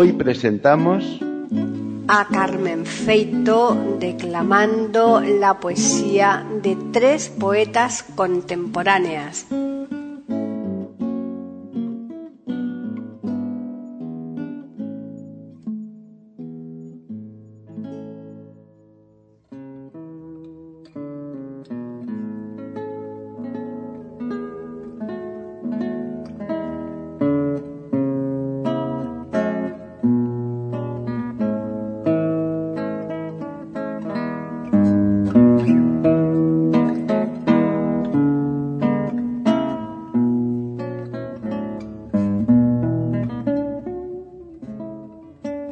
Hoy presentamos a Carmen Feito declamando la poesía de tres poetas contemporáneas.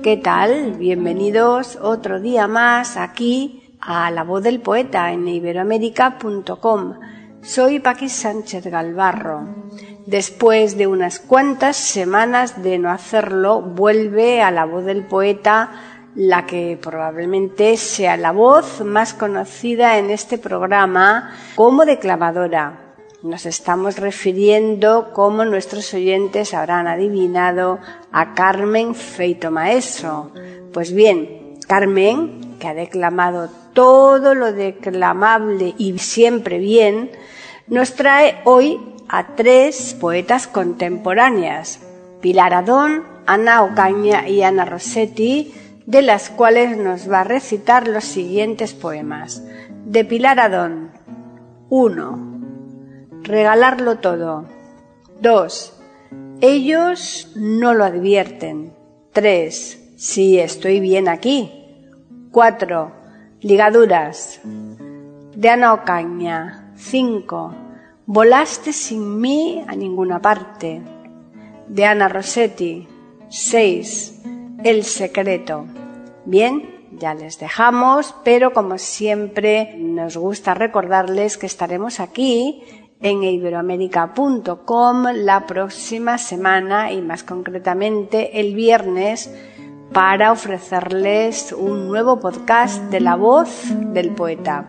¿Qué tal? Bienvenidos otro día más aquí a La Voz del Poeta en iberoamérica.com. Soy Paqui Sánchez Galvarro. Después de unas cuantas semanas de no hacerlo, vuelve a La Voz del Poeta la que probablemente sea la voz más conocida en este programa como declamadora. Nos estamos refiriendo, como nuestros oyentes habrán adivinado, a Carmen Feito Maestro. Pues bien, Carmen, que ha declamado todo lo declamable y siempre bien, nos trae hoy a tres poetas contemporáneas, Pilar Adón, Ana Ocaña y Ana Rossetti, de las cuales nos va a recitar los siguientes poemas. De Pilar Adón. 1. Regalarlo todo. 2. Ellos no lo advierten. 3. Sí, estoy bien aquí. 4. Ligaduras. De Ana Ocaña. 5. Volaste sin mí a ninguna parte. De Ana Rossetti. 6. El secreto. Bien, ya les dejamos, pero como siempre nos gusta recordarles que estaremos aquí en iberoamérica.com la próxima semana y más concretamente el viernes para ofrecerles un nuevo podcast de la voz del poeta.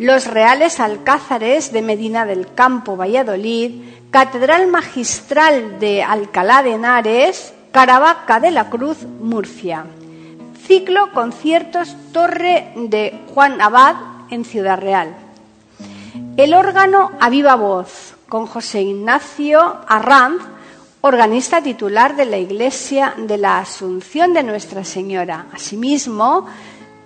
los Reales Alcázares de Medina del Campo, Valladolid, Catedral Magistral de Alcalá de Henares, Caravaca de la Cruz, Murcia. Ciclo Conciertos Torre de Juan Abad en Ciudad Real. El órgano a viva voz con José Ignacio Arranz, organista titular de la Iglesia de la Asunción de Nuestra Señora. Asimismo,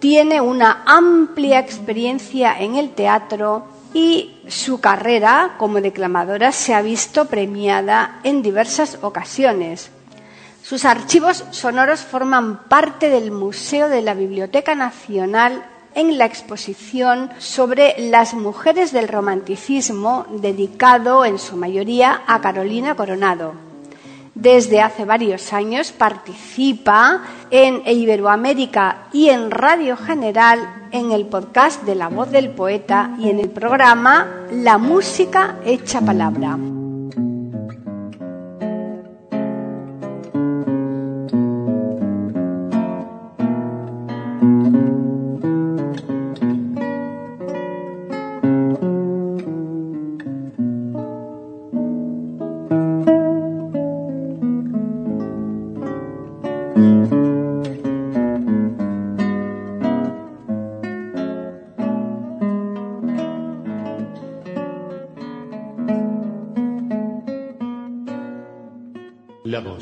tiene una amplia experiencia en el teatro y su carrera como declamadora se ha visto premiada en diversas ocasiones. Sus archivos sonoros forman parte del Museo de la Biblioteca Nacional en la exposición sobre las mujeres del romanticismo dedicado en su mayoría a Carolina Coronado. Desde hace varios años participa en Iberoamérica y en Radio General en el podcast de La Voz del Poeta y en el programa La Música Hecha Palabra.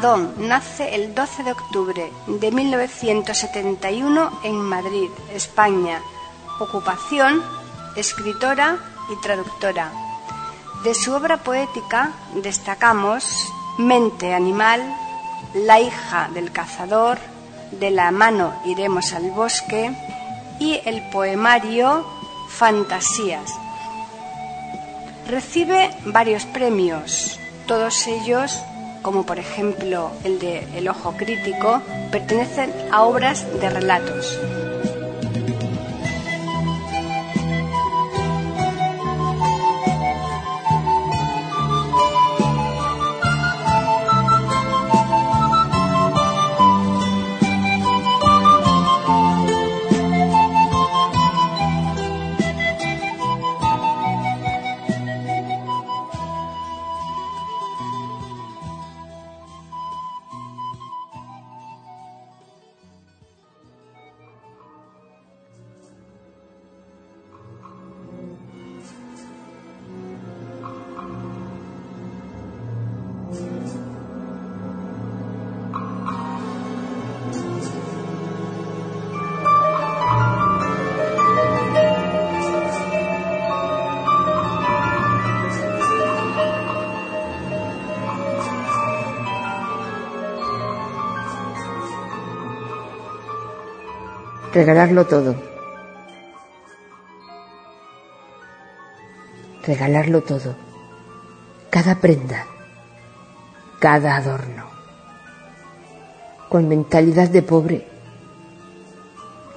Nace el 12 de octubre de 1971 en Madrid, España. Ocupación, escritora y traductora. De su obra poética destacamos Mente Animal, La hija del cazador, De la mano iremos al bosque y el poemario Fantasías. Recibe varios premios, todos ellos como por ejemplo el de El Ojo Crítico, pertenecen a obras de relatos. Regalarlo todo. Regalarlo todo. Cada prenda, cada adorno. Con mentalidad de pobre.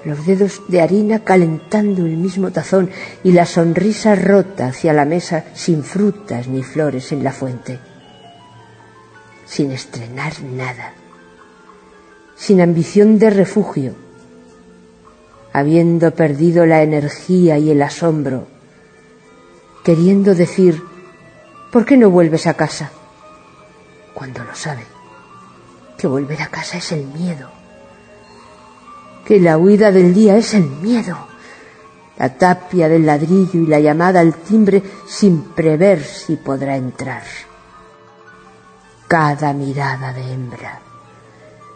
Los dedos de harina calentando el mismo tazón y la sonrisa rota hacia la mesa sin frutas ni flores en la fuente. Sin estrenar nada. Sin ambición de refugio habiendo perdido la energía y el asombro, queriendo decir, ¿por qué no vuelves a casa? Cuando lo sabe, que volver a casa es el miedo, que la huida del día es el miedo, la tapia del ladrillo y la llamada al timbre sin prever si podrá entrar. Cada mirada de hembra,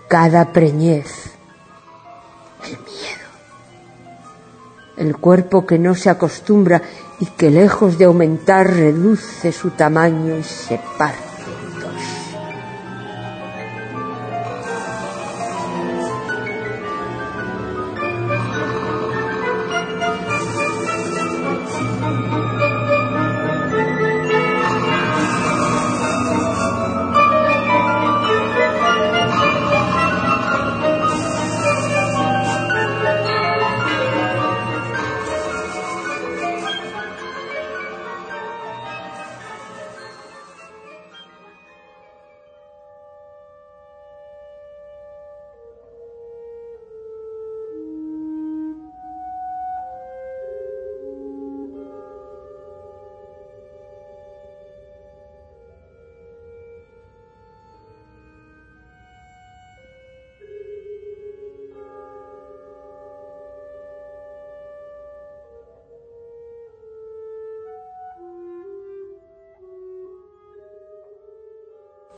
cada preñez, el miedo el cuerpo que no se acostumbra y que lejos de aumentar reduce su tamaño y se parte.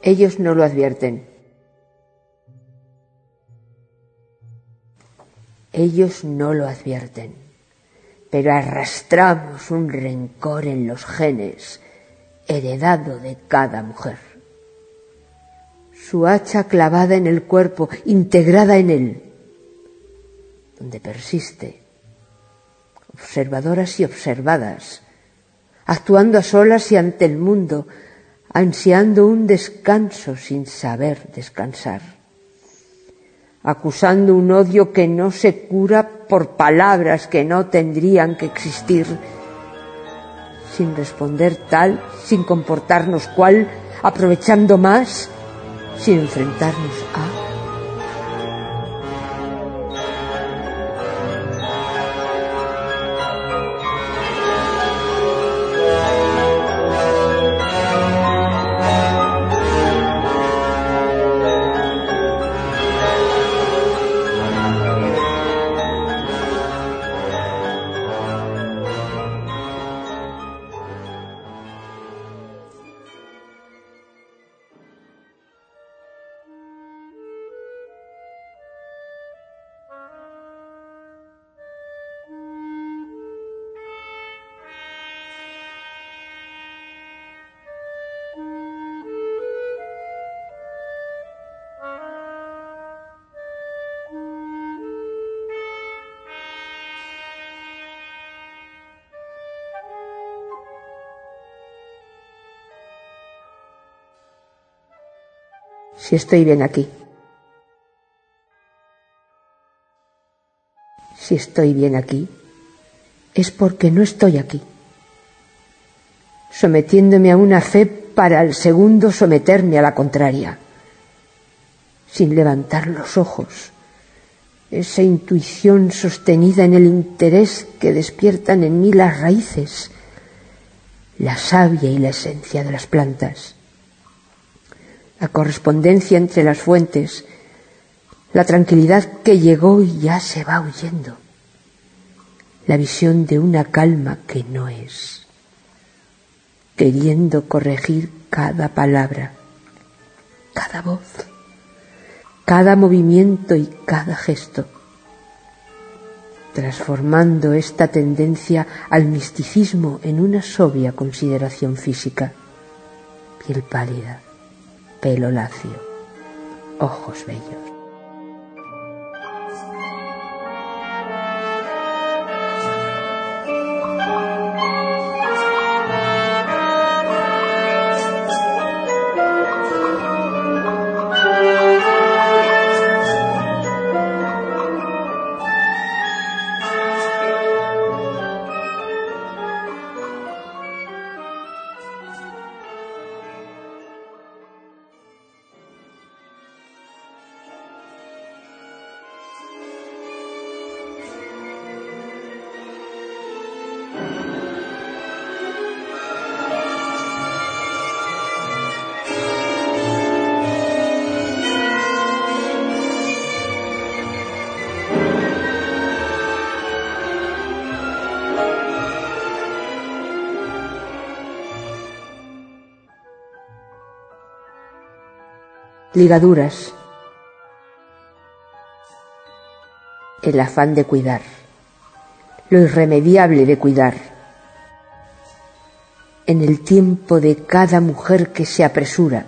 Ellos no lo advierten. Ellos no lo advierten, pero arrastramos un rencor en los genes heredado de cada mujer. Su hacha clavada en el cuerpo, integrada en él, donde persiste, observadoras y observadas, actuando a solas y ante el mundo, ansiando un descanso sin saber descansar, acusando un odio que no se cura por palabras que no tendrían que existir, sin responder tal, sin comportarnos cual, aprovechando más, sin enfrentarnos a... si estoy bien aquí. Si estoy bien aquí, es porque no estoy aquí, sometiéndome a una fe para al segundo someterme a la contraria, sin levantar los ojos, esa intuición sostenida en el interés que despiertan en mí las raíces, la savia y la esencia de las plantas la correspondencia entre las fuentes, la tranquilidad que llegó y ya se va huyendo, la visión de una calma que no es, queriendo corregir cada palabra, cada voz, cada movimiento y cada gesto, transformando esta tendencia al misticismo en una sobria consideración física, piel pálida, pelo lacio, ojos bellos. Ligaduras, el afán de cuidar, lo irremediable de cuidar, en el tiempo de cada mujer que se apresura,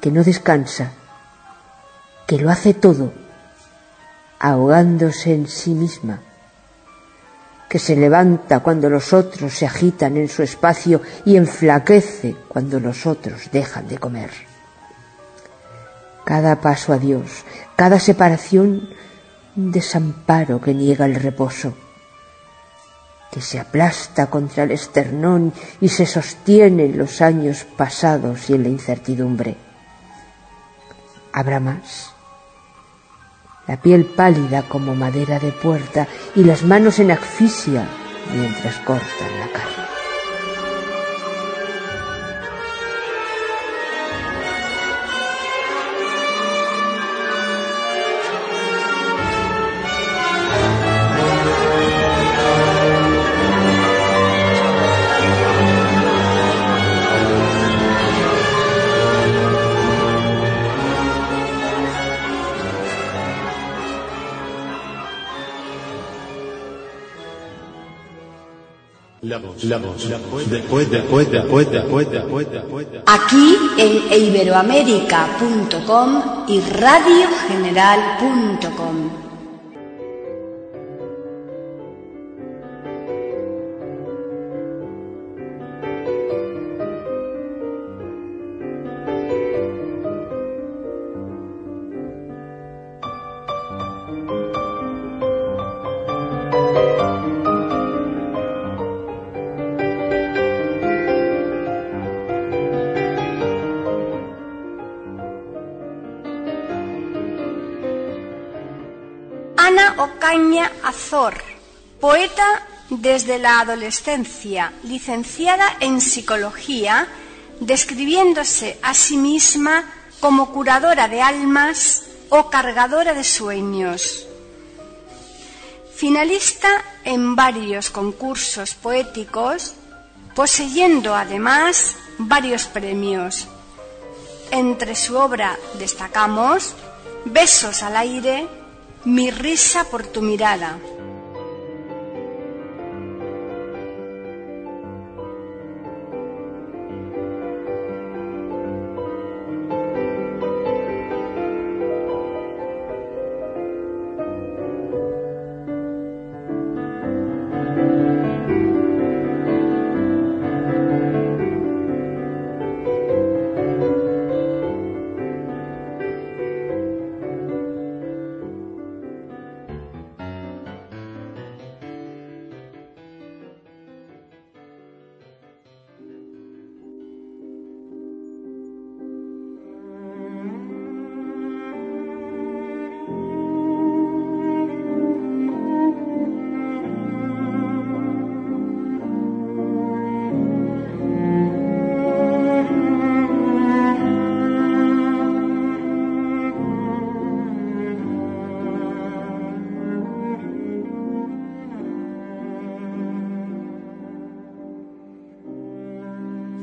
que no descansa, que lo hace todo, ahogándose en sí misma, que se levanta cuando los otros se agitan en su espacio y enflaquece cuando los otros dejan de comer. Cada paso a Dios, cada separación, un desamparo que niega el reposo, que se aplasta contra el esternón y se sostiene en los años pasados y en la incertidumbre. ¿Habrá más? La piel pálida como madera de puerta y las manos en asfixia mientras cortan la carne. La voz, la voz, después, después, después, después, después. Aquí en iberoamérica.com y radiogeneral.com. Azor, poeta desde la adolescencia, licenciada en psicología, describiéndose a sí misma como curadora de almas o cargadora de sueños. Finalista en varios concursos poéticos, poseyendo además varios premios. Entre su obra destacamos Besos al aire, Mi risa por tu mirada.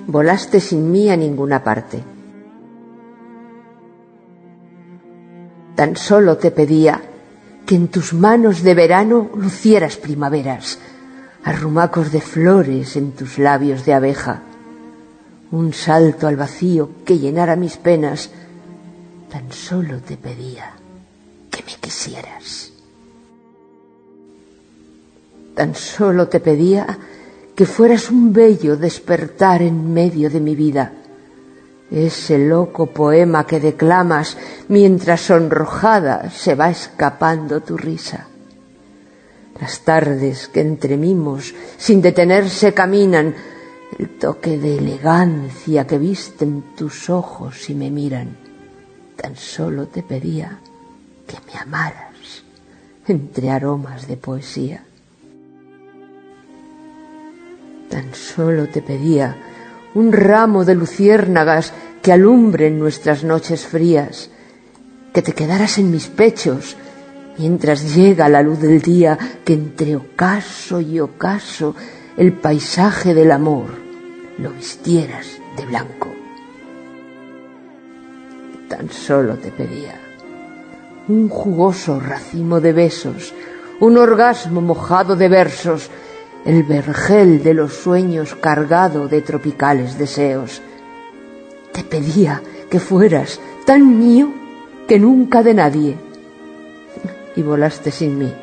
Volaste sin mí a ninguna parte. Tan solo te pedía que en tus manos de verano lucieras primaveras, arrumacos de flores en tus labios de abeja, un salto al vacío que llenara mis penas. Tan solo te pedía que me quisieras. Tan solo te pedía que fueras un bello despertar en medio de mi vida. Ese loco poema que declamas mientras sonrojada se va escapando tu risa. Las tardes que entre mimos sin detenerse caminan, el toque de elegancia que visten tus ojos y me miran. Tan solo te pedía que me amaras entre aromas de poesía. Tan solo te pedía un ramo de luciérnagas que alumbren nuestras noches frías, que te quedaras en mis pechos mientras llega la luz del día, que entre ocaso y ocaso el paisaje del amor lo vistieras de blanco. tan solo te pedía un jugoso racimo de besos, un orgasmo mojado de versos, el vergel de los sueños cargado de tropicales deseos. Te pedía que fueras tan mío que nunca de nadie. Y volaste sin mí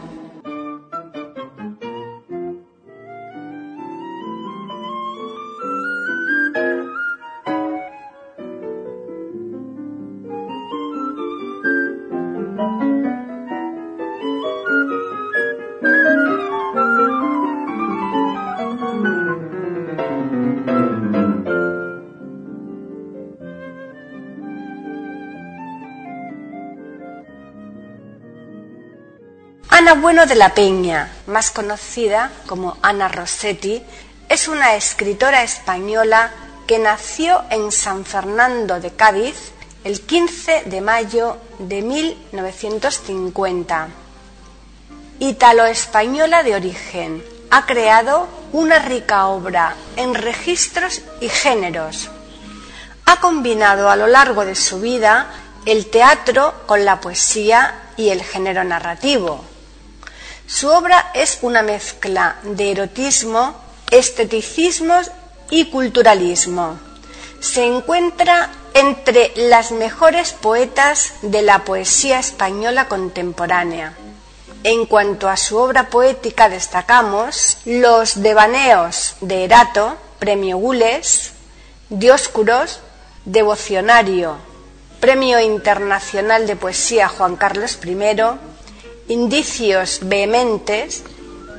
Ana Bueno de la Peña, más conocida como Ana Rossetti, es una escritora española que nació en San Fernando de Cádiz el 15 de mayo de 1950. Italo-española de origen, ha creado una rica obra en registros y géneros. Ha combinado a lo largo de su vida el teatro con la poesía y el género narrativo. Su obra es una mezcla de erotismo, esteticismos y culturalismo. Se encuentra entre las mejores poetas de la poesía española contemporánea. En cuanto a su obra poética destacamos Los devaneos de Erato, Premio Gules, Dioscuros, Devocionario, Premio Internacional de Poesía Juan Carlos I, Indicios vehementes,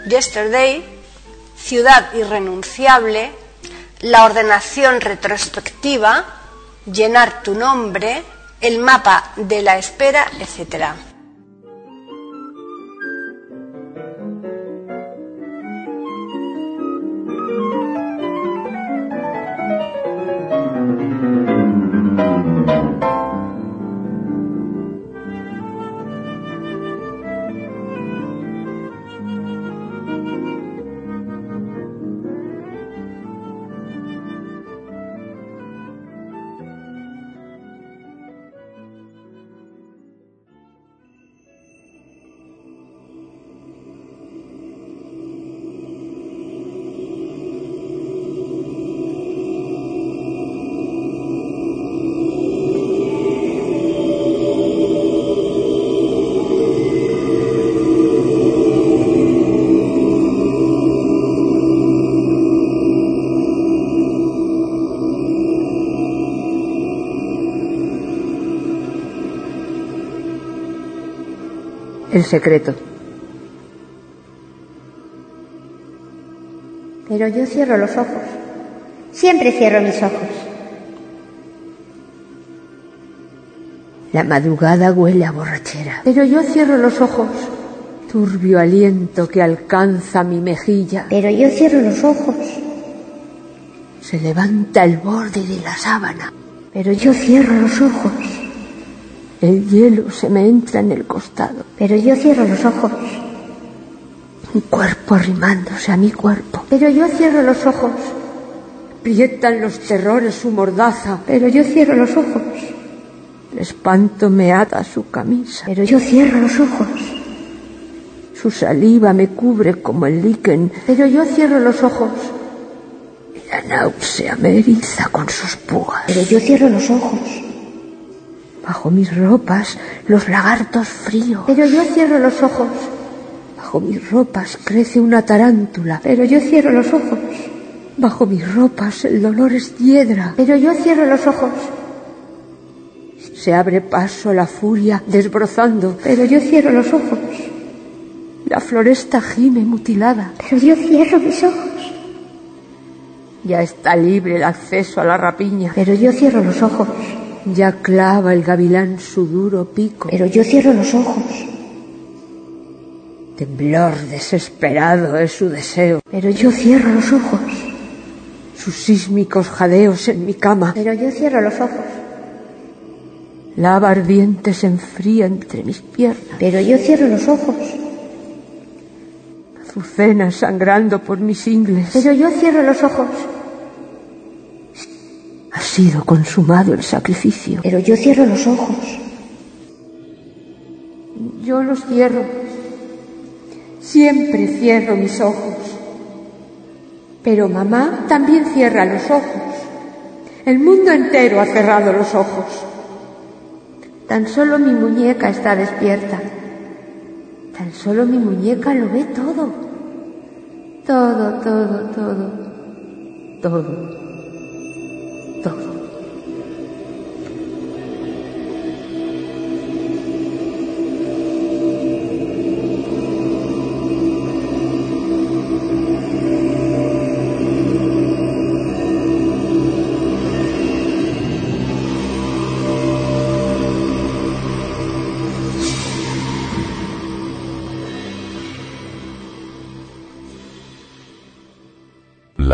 Yesterday, Ciudad irrenunciable, La ordenación retrospectiva, Llenar tu nombre, El mapa de la espera, etc. El secreto. Pero yo cierro los ojos. Siempre cierro mis ojos. La madrugada huele a borrachera. Pero yo cierro los ojos. Turbio aliento que alcanza mi mejilla. Pero yo cierro los ojos. Se levanta el borde de la sábana. Pero yo cierro los ojos. El hielo se me entra en el costado. Pero yo cierro los ojos. Un cuerpo arrimándose a mi cuerpo. Pero yo cierro los ojos. Prietan los terrores su mordaza. Pero yo cierro los ojos. El espanto me ata su camisa. Pero yo cierro los ojos. Su saliva me cubre como el líquen. Pero yo cierro los ojos. Y la náusea me eriza con sus púas. Pero yo cierro los ojos. Bajo mis ropas, los lagartos fríos. Pero yo cierro los ojos. Bajo mis ropas crece una tarántula. Pero yo cierro los ojos. Bajo mis ropas el dolor es hiedra. Pero yo cierro los ojos. Se abre paso la furia desbrozando. Pero yo cierro los ojos. La floresta gime mutilada. Pero yo cierro mis ojos. Ya está libre el acceso a la rapiña. Pero yo cierro los ojos. Ya clava el gavilán su duro pico. Pero yo cierro los ojos. Temblor desesperado es su deseo. Pero yo cierro los ojos. Sus sísmicos jadeos en mi cama. Pero yo cierro los ojos. Lava ardiente se enfría entre mis piernas. Pero yo cierro los ojos. Azucena sangrando por mis ingles. Pero yo cierro los ojos. Ha sido consumado el sacrificio. Pero yo cierro los ojos. Yo los cierro. Siempre cierro mis ojos. Pero mamá también cierra los ojos. El mundo entero ha cerrado los ojos. Tan solo mi muñeca está despierta. Tan solo mi muñeca lo ve todo. Todo, todo, todo. Todo.